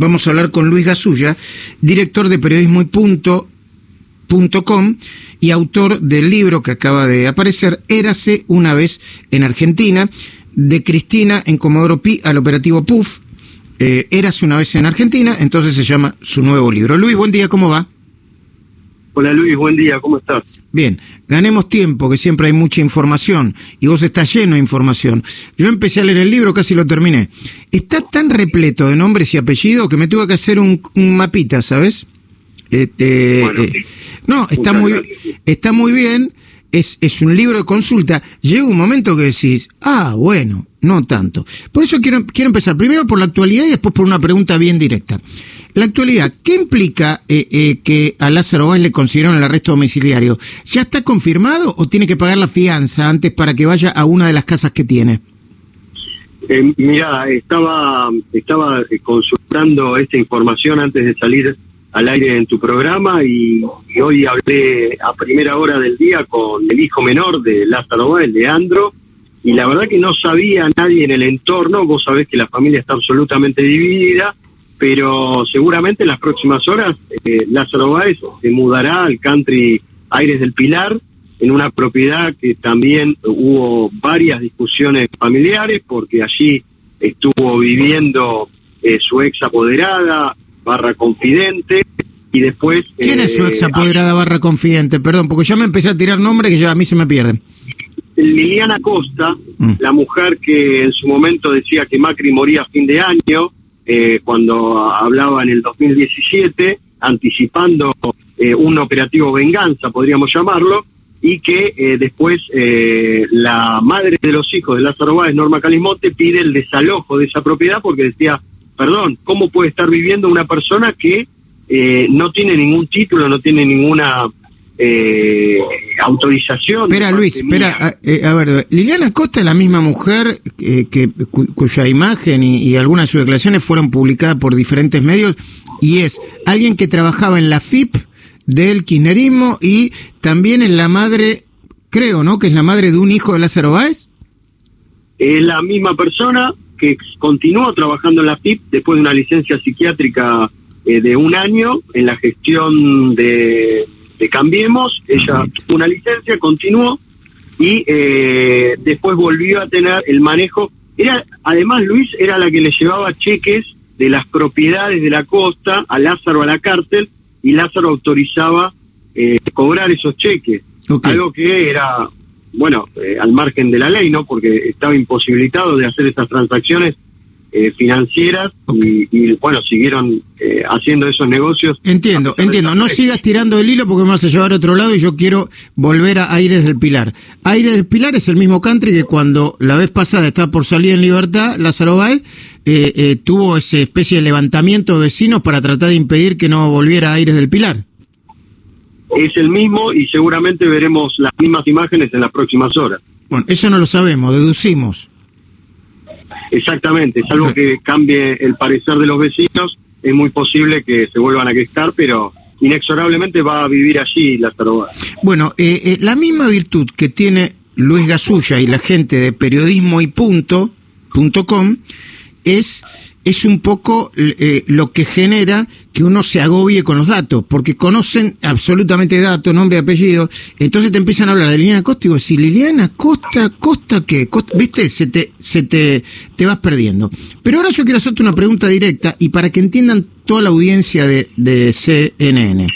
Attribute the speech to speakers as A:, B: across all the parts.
A: vamos a hablar con Luis Gasulla, director de periodismo y punto, y autor del libro que acaba de aparecer, Érase una vez en Argentina, de Cristina en Comodoro Pi al operativo PUF. Eh, Érase una vez en Argentina, entonces se llama su nuevo libro. Luis, buen día, ¿cómo va?
B: Hola Luis, buen día, ¿cómo estás?
A: Bien, ganemos tiempo, que siempre hay mucha información y vos estás lleno de información. Yo empecé a leer el libro, casi lo terminé. Está tan repleto de nombres y apellidos que me tuve que hacer un, mapita, ¿sabes? Este, eh, no, está muy, está muy bien, es, es un libro de consulta. Llega un momento que decís, ah, bueno, no tanto. Por eso quiero, quiero empezar primero por la actualidad y después por una pregunta bien directa. La actualidad, ¿qué implica eh, eh, que a Lázaro Báez le consiguieron el arresto domiciliario? ¿Ya está confirmado o tiene que pagar la fianza antes para que vaya a una de las casas que tiene?
B: Eh, mira, estaba, estaba consultando esta información antes de salir al aire en tu programa y, hoy hablé a primera hora del día con el hijo menor de Lázaro Báez, Leandro, y la verdad que no sabía nadie en el entorno, vos sabés que la familia está absolutamente dividida, pero seguramente en las próximas horas eh, Lázaro Báez se mudará al country Aires del Pilar, en una propiedad que también hubo varias discusiones familiares, porque allí estuvo viviendo eh, su ex apoderada, barra confidente, y después...
A: ¿Quién es su ex apoderada, barra confidente? Perdón, porque ya me empecé a tirar nombres que ya a mí se me pierden.
B: Liliana Costa, mm. la mujer que en su momento decía que Macri moría a fin de año, eh, cuando hablaba en el 2017, anticipando eh, un operativo venganza, podríamos llamarlo, y que eh, después la madre de los hijos de Lázaro Báez, Norma Calimonte, pide el desalojo de esa propiedad porque decía, perdón, ¿cómo puede estar viviendo una persona que no tiene ningún título, no tiene ninguna eh, autorización.
A: Espera, Luis, espera, eh, a, ver, Liliana Costa es la misma mujer eh, que cuya imagen y, algunas de sus declaraciones fueron publicadas por diferentes medios y es alguien que trabajaba en la FIP del kirchnerismo y también es la madre, creo, ¿no? Que es la madre de un hijo de Lázaro Báez.
B: Es la misma persona que continúa trabajando en la FIP después de una licencia psiquiátrica de un año en la gestión de de Cambiemos, ella tuvo una licencia, continuó y eh, después volvió a tener el manejo. Era, además, Luis era la que le llevaba cheques de las propiedades de la costa a Lázaro a la cárcel y Lázaro autorizaba eh, cobrar esos cheques. Algo que era, bueno, eh, al margen de la ley, ¿no? Porque estaba imposibilitado de hacer estas transacciones eh, financieras y, bueno, siguieron eh, haciendo esos negocios.
A: Entiendo, entiendo. No sigas tirando el hilo porque me vas a llevar a otro lado y yo quiero volver a Aires del Pilar. Aires del Pilar es el mismo country que cuando la vez pasada estaba por salir en libertad, Lázaro Báez, eh, tuvo esa especie de levantamiento de vecinos para tratar de impedir que no volviera a Aires del Pilar.
B: Es el mismo y seguramente veremos las mismas imágenes en las próximas horas.
A: Bueno, eso no lo sabemos, deducimos.
B: Exactamente, es algo que cambie el parecer de los vecinos, es muy posible que se vuelvan a quejar, pero inexorablemente va a vivir allí la taroba.
A: Bueno, eh, eh, la misma virtud que tiene Luis Gasulla y la gente de periodismo y punto, punto com, es es un poco eh, lo que genera que uno se agobie con los datos, porque conocen absolutamente datos, nombre apellido, entonces te empiezan a hablar de Liliana Costa y digo, si Liliana Costa, Costa qué, viste, se te, se te, te vas perdiendo. Pero ahora yo quiero hacerte una pregunta directa y para que entiendan toda la audiencia de, de CNN.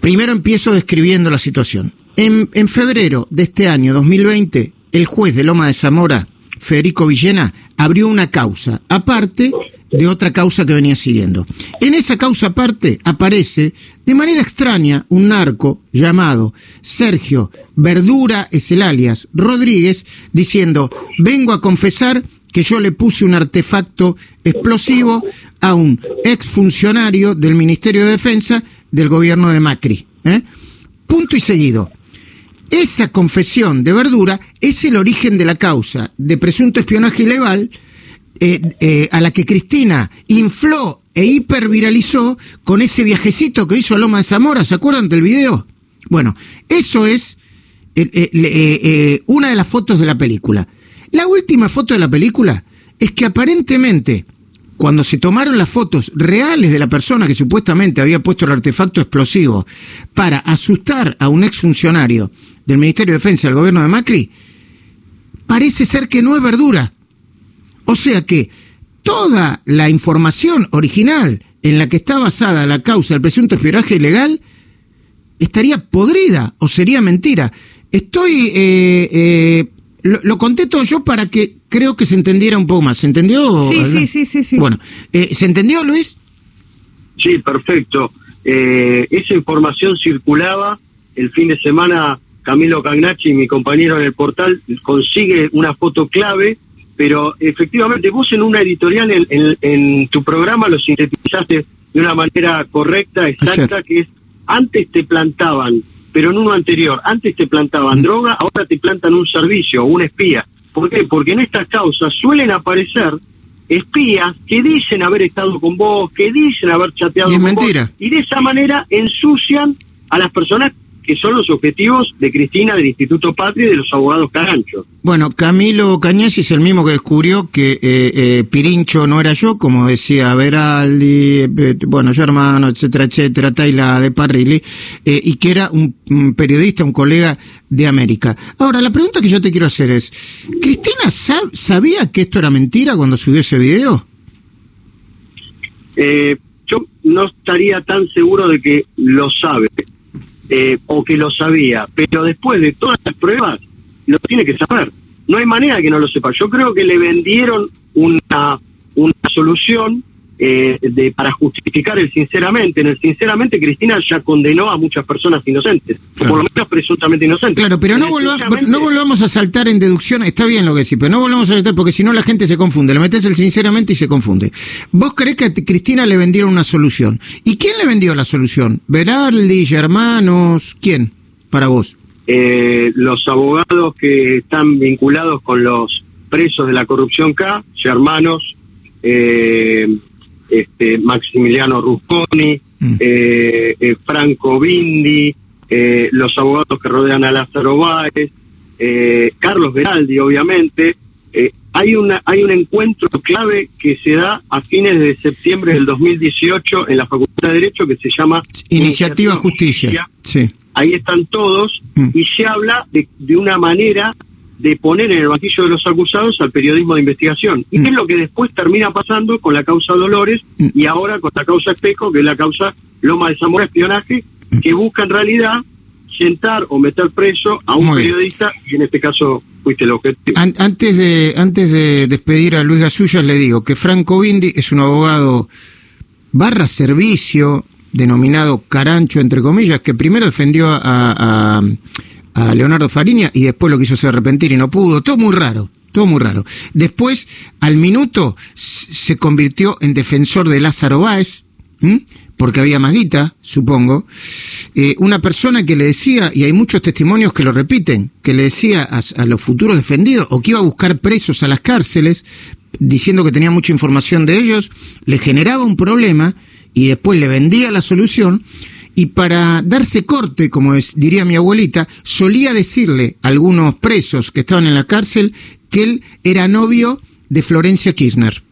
A: Primero empiezo describiendo la situación. En, en febrero de este año 2020, el juez de Loma de Zamora Federico Villena, abrió una causa, aparte de otra causa que venía siguiendo. En esa causa aparte aparece de manera extraña un narco llamado Sergio Verdura, es el alias Rodríguez, diciendo, vengo a confesar que yo le puse un artefacto explosivo a un exfuncionario del Ministerio de Defensa del gobierno de Macri. ¿eh? Punto y seguido. Esa confesión de Verdura es el origen de la causa de presunto espionaje ilegal eh, eh, a la que Cristina infló e hiperviralizó con ese viajecito que hizo a Loma de Zamora, ¿se acuerdan del video? Bueno, eso es eh, una de las fotos de la película. La última foto de la película es que aparentemente cuando se tomaron las fotos reales de la persona que supuestamente había puesto el artefacto explosivo para asustar a un exfuncionario del Ministerio de Defensa del gobierno de Macri, parece ser que no es verdura. O sea que toda la información original en la que está basada la causa del presunto espionaje ilegal estaría podrida o sería mentira. Estoy, eh, eh, lo, conté todo yo para que creo que se entendiera un poco más. ¿Se entendió?
C: Sí, sí, sí, sí, sí.
A: Bueno, eh, ¿se entendió, Luis?
B: Sí, perfecto. esa información circulaba el fin de semana. Camilo Cagnacci, mi compañero en el portal, consigue una foto clave pero efectivamente vos en una editorial en, en, tu programa lo sintetizaste de una manera correcta, exacta, que es antes te plantaban, pero en uno anterior, antes te plantaban mm. droga, ahora te plantan un servicio o un espía. ¿Por qué? Porque en estas causas suelen aparecer espías que dicen haber estado con vos, que dicen haber chateado con
A: mentira.
B: vos, y de esa manera ensucian a las personas que son los objetivos de Cristina del Instituto Patria y de los abogados Carancho.
A: Bueno, Camilo Cañasi es el mismo que descubrió que eh, eh, Pirincho no era yo, como decía Veraldi, eh, bueno, yo hermano, etcétera, etcétera, Taila de Parrilli, y que era un, periodista, un colega de América. Ahora, la pregunta que yo te quiero hacer es, ¿Cristina sabía que esto era mentira cuando subió ese video?
B: yo no estaría tan seguro de que lo sabe eh, o que lo sabía, pero después de todas las pruebas, lo tiene que saber. No hay manera que no lo sepa. Yo creo que le vendieron una, una solución eh, de, para justificar el sinceramente. En el sinceramente, Cristina ya condenó a muchas personas inocentes, por lo menos presuntamente inocentes.
A: Claro, pero no, no volvamos a saltar en deducción, está bien lo que sí, pero no volvamos a saltar porque si no la gente se confunde. Le metes el sinceramente y se confunde. ¿Vos crees que a Cristina le vendieron una solución? ¿Y quién le vendió la solución? ¿Berardi, hermanos? ¿Quién? Para vos.
B: Eh, los abogados que están vinculados con los presos de la corrupción K, hermanos, eh, este, Maximiliano Rusconi, mm. eh, eh, Franco Bindi, eh, los abogados que rodean a Lázaro Báez, Carlos Veraldi, obviamente. hay, una, hay un encuentro clave que se da a fines de septiembre del 2018 en la Facultad de Derecho que se llama
A: Iniciativa, Justicia. Sí.
B: Ahí están todos mm. y se habla de, de una manera de poner en el banquillo de los acusados al periodismo de investigación. Y mm. es lo que después termina pasando con la causa Dolores mm. y ahora con la causa Espejo, que es la causa Loma de Zamora Espionaje, mm. que busca en realidad sentar o meter preso a un periodista y en este caso fuiste el objetivo.
A: antes de antes de despedir a Luis Gasullas le digo que Franco Bindi es un abogado barra servicio denominado Carancho entre comillas que primero defendió a a Leonardo Fariña y después lo quiso hacer arrepentir y no pudo. Todo muy raro, todo muy raro. Después, al minuto, se convirtió en defensor de Lázaro Báez, porque había más guita, supongo. Eh, una persona que le decía, y hay muchos testimonios que lo repiten, que le decía a, a los futuros defendidos o que iba a buscar presos a las cárceles, diciendo que tenía mucha información de ellos, le generaba un problema y después le vendía la solución y para darse corte, como diría mi abuelita, solía decirle a algunos presos que estaban en la cárcel que él era novio de Florencia Kirchner.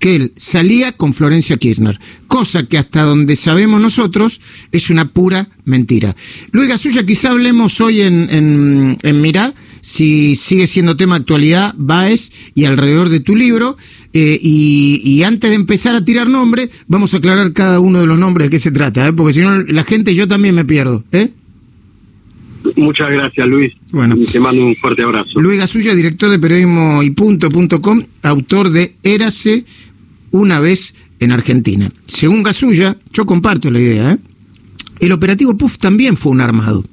A: Que él salía con Florencia Kirchner, cosa que hasta donde sabemos nosotros es una pura mentira. Luis Gasulla, quizá hablemos hoy en, en, en Mirá si sigue siendo tema de actualidad Baez y alrededor de tu libro. Eh, y, antes de empezar a tirar nombres, vamos a aclarar cada uno de los nombres de qué se trata, ¿eh? porque si no, la gente yo también me pierdo. ¿eh?
B: Muchas gracias, Luis. Bueno, te mando un fuerte abrazo.
A: Luis Gasulla, director de periodismo y punto.com, autor de Érase una vez en Argentina. Según Gasulla, yo comparto la idea, ¿eh? el operativo PUF también fue un armado.